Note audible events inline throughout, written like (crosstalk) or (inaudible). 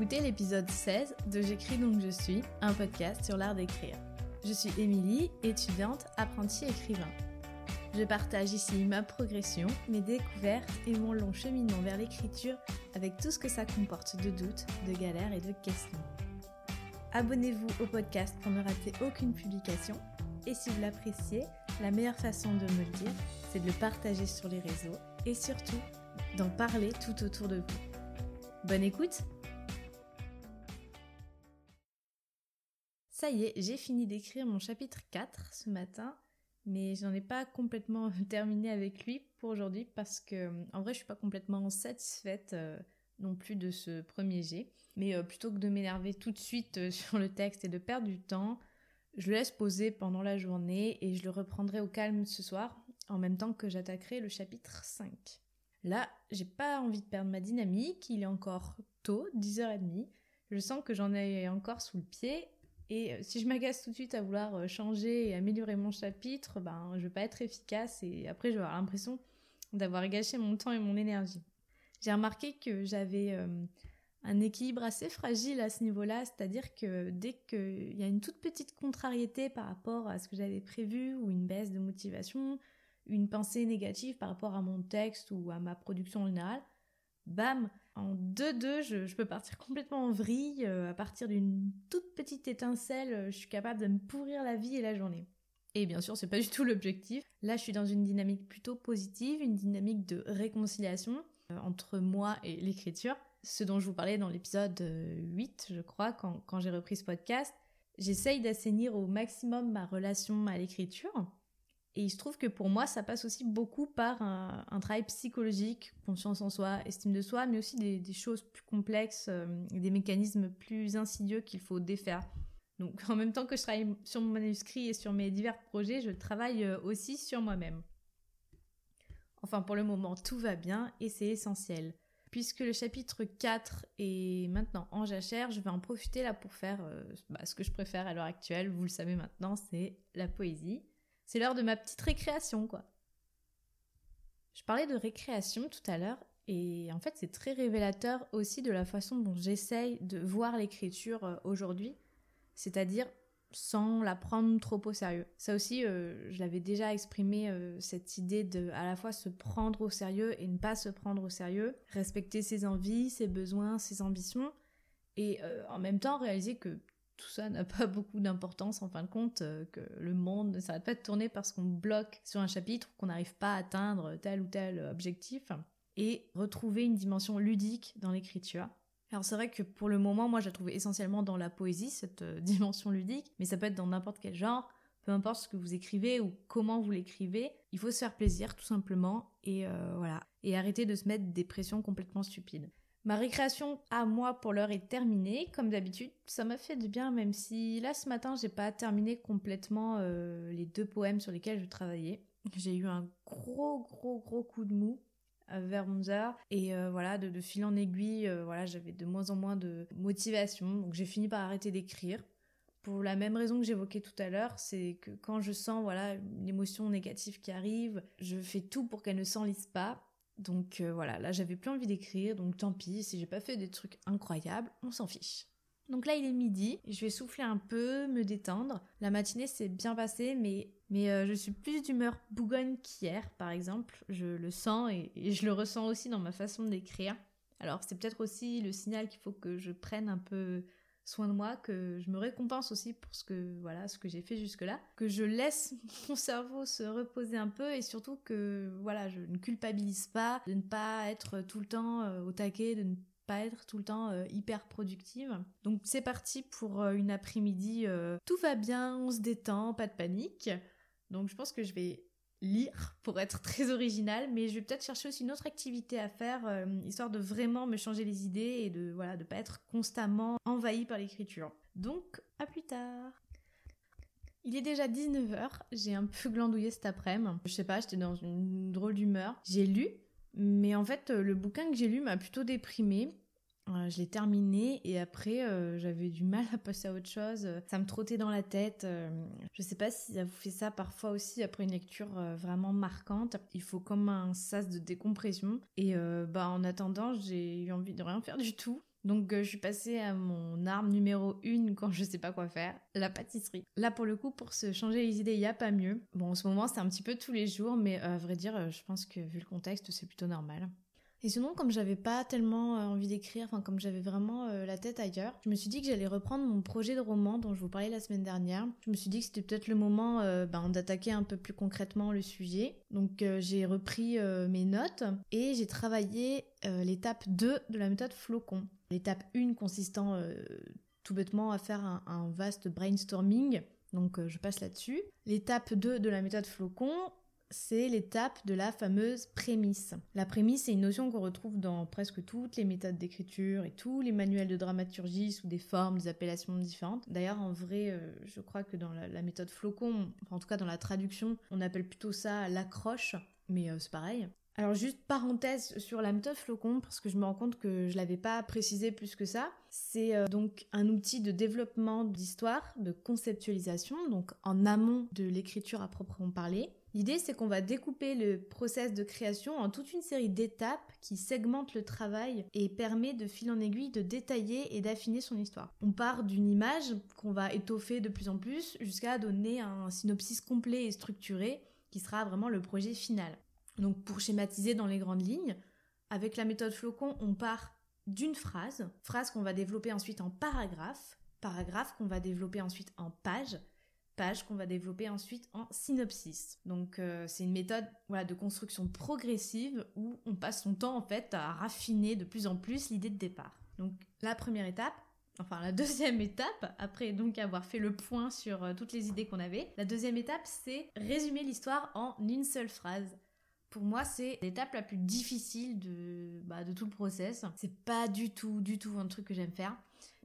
écouter l'épisode 16 de J'écris donc je suis, un podcast sur l'art d'écrire. Je suis Émilie, étudiante, apprentie écrivain. Je partage ici ma progression, mes découvertes et mon long cheminement vers l'écriture avec tout ce que ça comporte de doutes, de galères et de questions. Abonnez-vous au podcast pour ne rater aucune publication et si vous l'appréciez, la meilleure façon de me le dire, c'est de le partager sur les réseaux et surtout d'en parler tout autour de vous. Bonne écoute Ça y est, j'ai fini d'écrire mon chapitre 4 ce matin, mais j'en ai pas complètement (laughs) terminé avec lui pour aujourd'hui parce que en vrai je suis pas complètement satisfaite euh, non plus de ce premier jet. Mais euh, plutôt que de m'énerver tout de suite euh, (laughs) sur le texte et de perdre du temps, je le laisse poser pendant la journée et je le reprendrai au calme ce soir, en même temps que j'attaquerai le chapitre 5. Là, j'ai pas envie de perdre ma dynamique, il est encore tôt, 10h30. Je sens que j'en ai encore sous le pied et euh, si je m'agace tout de suite à vouloir euh, changer et améliorer mon chapitre, ben, je vais pas être efficace et après je vais avoir l'impression d'avoir gâché mon temps et mon énergie. J'ai remarqué que j'avais euh, un équilibre assez fragile à ce niveau-là, c'est-à-dire que dès qu'il y a une toute petite contrariété par rapport à ce que j'avais prévu ou une baisse de motivation, une pensée négative par rapport à mon texte ou à ma production générale, bam, en 2-2, je, peux partir complètement en vrille. Euh, à partir d'une toute petite étincelle, euh, je suis capable de me pourrir la vie et la journée. Et bien sûr, c'est pas du tout l'objectif. Là, je suis dans une dynamique plutôt positive, une dynamique de réconciliation euh, entre moi et l'écriture. Ce dont je vous parlais dans l'épisode 8, je crois, quand, quand j'ai repris ce podcast. J'essaye d'assainir au maximum ma relation à l'écriture et il se trouve que pour moi, ça passe aussi beaucoup par un, travail psychologique, confiance en soi, estime de soi, mais aussi des, choses plus complexes, euh, des mécanismes plus insidieux qu'il faut défaire. Donc (laughs) en même temps que je travaille sur mon manuscrit et sur mes divers projets, je travaille euh, aussi sur moi-même. Enfin pour le moment, tout va bien et c'est essentiel. Puisque le chapitre 4 est maintenant en jachère, je vais en profiter là pour faire euh, bah, ce que je préfère à l'heure actuelle, vous le savez maintenant, c'est la poésie. C'est l'heure de ma petite récréation, quoi. Je parlais de récréation tout à l'heure, et en fait, c'est très révélateur aussi de la façon dont j'essaye de voir l'écriture euh, aujourd'hui, c'est-à-dire sans la prendre trop au sérieux. Ça aussi, euh, je l'avais déjà exprimé, euh, cette idée de à la fois se prendre au sérieux et ne pas se prendre au sérieux, respecter ses envies, ses besoins, ses ambitions, et en même temps réaliser que tout ça n'a pas (laughs) beaucoup d'importance en fin de compte, euh, que le monde ne s'arrête pas de tourner parce qu'on bloque sur un chapitre, qu'on n'arrive pas à atteindre tel ou tel objectif, et retrouver une dimension ludique dans l'écriture. Alors c'est vrai que pour le moment, moi j'ai trouvé essentiellement dans la poésie, cette euh, (laughs) dimension ludique, mais ça peut être dans n'importe quel genre, peu importe ce que vous écrivez ou comment vous l'écrivez, il faut se faire plaisir tout simplement, et euh, voilà, et arrêter de se mettre des pressions complètement stupides. Ma récréation à moi pour l'heure est terminée. Comme d'habitude, ça m'a fait du bien, même si là ce matin j'ai pas terminé complètement euh, les deux poèmes sur lesquels je travaillais. J'ai eu un gros gros gros coup de mou euh, vers 11h et euh, voilà de, fil en aiguille voilà j'avais de moins en moins de motivation donc j'ai fini par arrêter d'écrire pour la même raison que j'évoquais tout à l'heure, c'est que quand je sens voilà une émotion négative qui arrive, je fais tout pour qu'elle ne s'enlise pas donc euh, voilà, là j'avais plus envie d'écrire, donc tant pis, si j'ai pas fait des trucs incroyables, on s'en fiche. Donc là il est midi, je vais souffler un peu, me détendre. La matinée s'est bien passée, mais, mais euh, je suis plus d'humeur bougonne qu'hier par exemple. Je le sens et, et, je le ressens aussi dans ma façon d'écrire. Alors c'est peut-être aussi le signal qu'il faut que je prenne un peu soin de moi, que je me récompense aussi pour ce que voilà ce que j'ai fait jusque-là, que je laisse (laughs) mon cerveau se reposer un peu et surtout que voilà je ne culpabilise pas de ne pas être tout le temps euh, au taquet, de ne pas être tout le temps euh, hyper productive. Donc c'est parti pour euh, une après-midi, tout va bien, on se détend, pas de panique. Donc je pense que je vais lire pour être très original, mais je vais peut-être chercher aussi une autre activité à faire, euh, histoire de vraiment me changer les idées et de voilà de pas être constamment envahi par l'écriture. Donc à plus tard. Il est déjà 19h, j'ai un peu glandouillé cet après-midi. Je sais pas, j'étais dans une drôle d'humeur. J'ai lu, mais en fait le bouquin que j'ai lu m'a plutôt déprimé. Euh, je l'ai terminé et après euh, j'avais du mal à passer à autre chose. Ça me trottait dans la tête. Euh, je sais pas si ça vous fait ça parfois aussi après une lecture vraiment marquante. Il faut comme un sas de décompression. Et bah en attendant j'ai eu envie de rien faire du tout. Donc je suis passée à mon arme numéro une quand je sais pas quoi faire, la pâtisserie. Là pour le coup, pour se changer les idées, il y a pas mieux. Bon, en ce moment c'est un petit peu tous les jours, mais à vrai dire, je pense que vu le contexte, c'est plutôt normal. Et sinon, comme j'avais pas tellement envie d'écrire, enfin comme j'avais vraiment la tête ailleurs, je me suis dit que j'allais reprendre mon projet de roman dont je vous parlais la semaine dernière. Je me suis dit que c'était peut-être le moment ben, d'attaquer un peu plus concrètement le sujet. Donc j'ai repris mes notes et j'ai travaillé l'étape 2 de la méthode flocon. L'étape 1 consistant euh, tout bêtement à faire un, vaste brainstorming, donc euh, je passe là-dessus. L'étape 2 de la méthode flocon, c'est l'étape de la fameuse prémisse. La prémisse, c'est une notion qu'on retrouve dans presque toutes les méthodes d'écriture et tous les manuels de dramaturgie sous des formes, des appellations différentes. D'ailleurs, en vrai, euh, je crois que dans la, méthode flocon, en tout cas dans la traduction, on appelle plutôt ça l'accroche, mais c'est pareil. Alors juste parenthèse sur la méthode flocon parce que je me rends compte que je l'avais pas précisé plus que ça. C'est euh, donc un outil de développement d'histoire, de conceptualisation, donc en amont de l'écriture à proprement parler. L'idée c'est qu'on va découper le process de création en toute une série d'étapes qui segmentent le travail et permet de fil en aiguille de détailler et d'affiner son histoire. On part d'une image qu'on va étoffer de plus en plus jusqu'à donner un synopsis complet et structuré qui sera vraiment le projet final. Donc pour schématiser dans les grandes lignes, avec la méthode flocon, on part d'une phrase, phrase qu'on va développer ensuite en paragraphe, paragraphe qu'on va développer ensuite en page, qu'on va développer ensuite en synopsis. Donc euh, c'est une méthode voilà, de construction progressive où on passe son temps en fait à raffiner de plus en plus l'idée de départ. Donc la première étape, enfin la deuxième (laughs) étape, après donc avoir fait le point sur euh, toutes les idées qu'on avait, la deuxième étape c'est résumer l'histoire en une seule phrase pour moi, c'est l'étape la plus difficile de, bah, de tout le process. C'est pas du tout, du tout un truc que j'aime faire.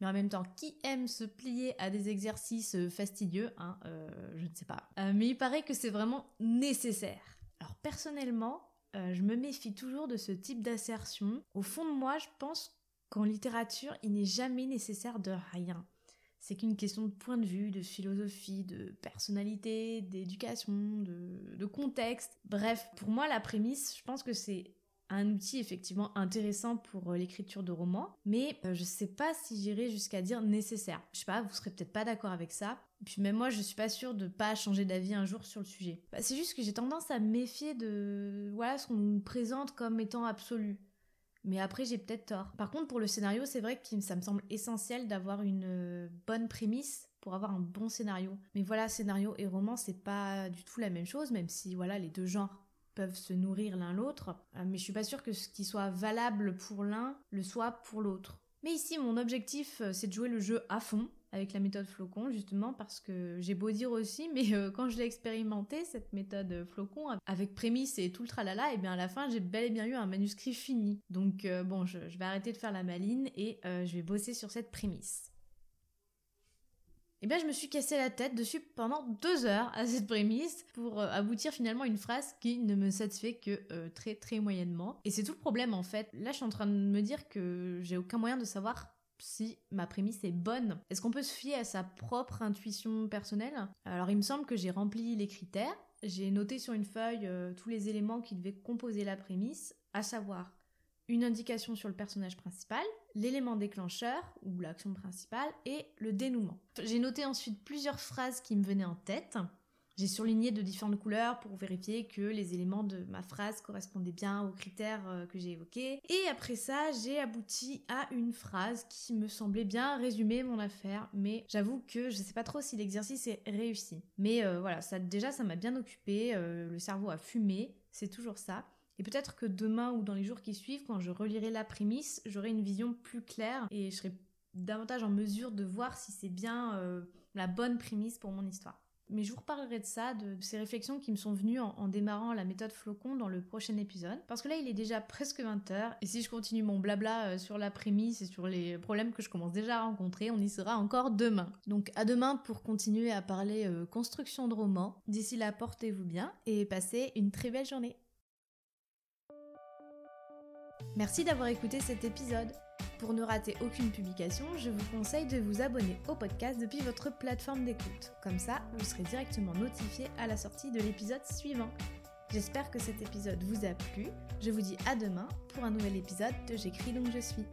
Mais en même temps, qui aime se plier à des exercices euh, fastidieux hein, euh, Je ne sais pas. Euh, mais il paraît que c'est vraiment nécessaire. Alors personnellement, je me méfie toujours de ce type d'assertion. Au fond de moi, je pense qu'en littérature, il n'est jamais nécessaire de rien c'est qu'une question de point de vue, de philosophie, de personnalité, d'éducation, de, contexte. Bref, pour moi, la prémisse, je pense que c'est un outil effectivement intéressant pour euh, l'écriture de romans, mais euh, je sais pas si j'irai jusqu'à dire nécessaire. Je sais pas, vous serez peut-être pas d'accord avec ça. Puis même moi, je suis pas sûre de pas changer d'avis un jour sur le sujet. Bah, c'est juste que j'ai tendance à me méfier de voilà ce qu'on nous présente comme étant absolu. Mais après, j'ai peut-être tort. Par contre, pour le scénario, c'est vrai que ça me semble essentiel d'avoir une euh, bonne prémisse pour avoir un bon scénario. Mais voilà, scénario et roman, c'est pas du tout la même chose, même si voilà, les deux genres peuvent se nourrir l'un l'autre. Euh, mais je suis pas sûre que ce qui soit valable pour l'un le soit pour l'autre. Mais ici, mon objectif, euh, c'est de jouer le jeu à fond, avec la méthode flocon justement parce que j'ai beau dire aussi mais euh, quand je l'ai expérimenté cette méthode flocon avec prémisse et tout le tralala et bien à la fin j'ai bel et bien eu un manuscrit fini donc bon je, vais arrêter de faire la maline et je vais bosser sur cette prémisse et bien je me suis cassé la tête dessus pendant deux heures à cette prémisse pour aboutir finalement à une phrase qui ne me satisfait que très très moyennement. Et c'est tout le problème en fait. Là je suis en train de me dire que j'ai aucun moyen de savoir si ma prémisse est bonne. Est-ce qu'on peut se fier à sa propre intuition personnelle? Alors il me semble que j'ai rempli les critères, j'ai noté sur une feuille euh, tous les éléments qui devaient composer la prémisse, à savoir une indication sur le personnage principal, l'élément déclencheur ou l'action principale et le dénouement. J'ai noté ensuite plusieurs phrases qui me venaient en tête j'ai surligné de différentes couleurs pour vérifier que les éléments de ma phrase correspondaient bien aux critères euh, que j'ai évoqués. Et après ça, j'ai abouti à une phrase qui me semblait bien résumer mon affaire, mais j'avoue que je sais pas trop si l'exercice est réussi. Mais euh, voilà, ça déjà ça m'a bien occupé, euh, le cerveau a fumé, c'est toujours ça. Et peut-être que demain ou dans les jours qui suivent, quand je relirai la prémisse, j'aurai une vision plus claire et je serai davantage en mesure de voir si c'est bien la bonne prémisse pour mon histoire. Mais je vous reparlerai de ça, de, ces réflexions qui me sont venues en, démarrant la méthode flocon dans le prochain épisode. Parce que là, il est déjà presque 20h, et si je continue mon blabla euh, sur la prémisse et sur les problèmes que je commence déjà à rencontrer, on y sera encore demain. Donc à demain pour continuer à parler euh, construction de romans. D'ici là, portez-vous bien et passez une très belle journée. Merci d'avoir écouté cet épisode. Pour ne rater aucune publication, je vous conseille de vous abonner au podcast depuis votre plateforme d'écoute. Comme ça, vous serez directement notifié à la sortie de l'épisode suivant. J'espère que cet épisode vous a plu. Je vous dis à demain pour un nouvel épisode de J'écris donc je suis.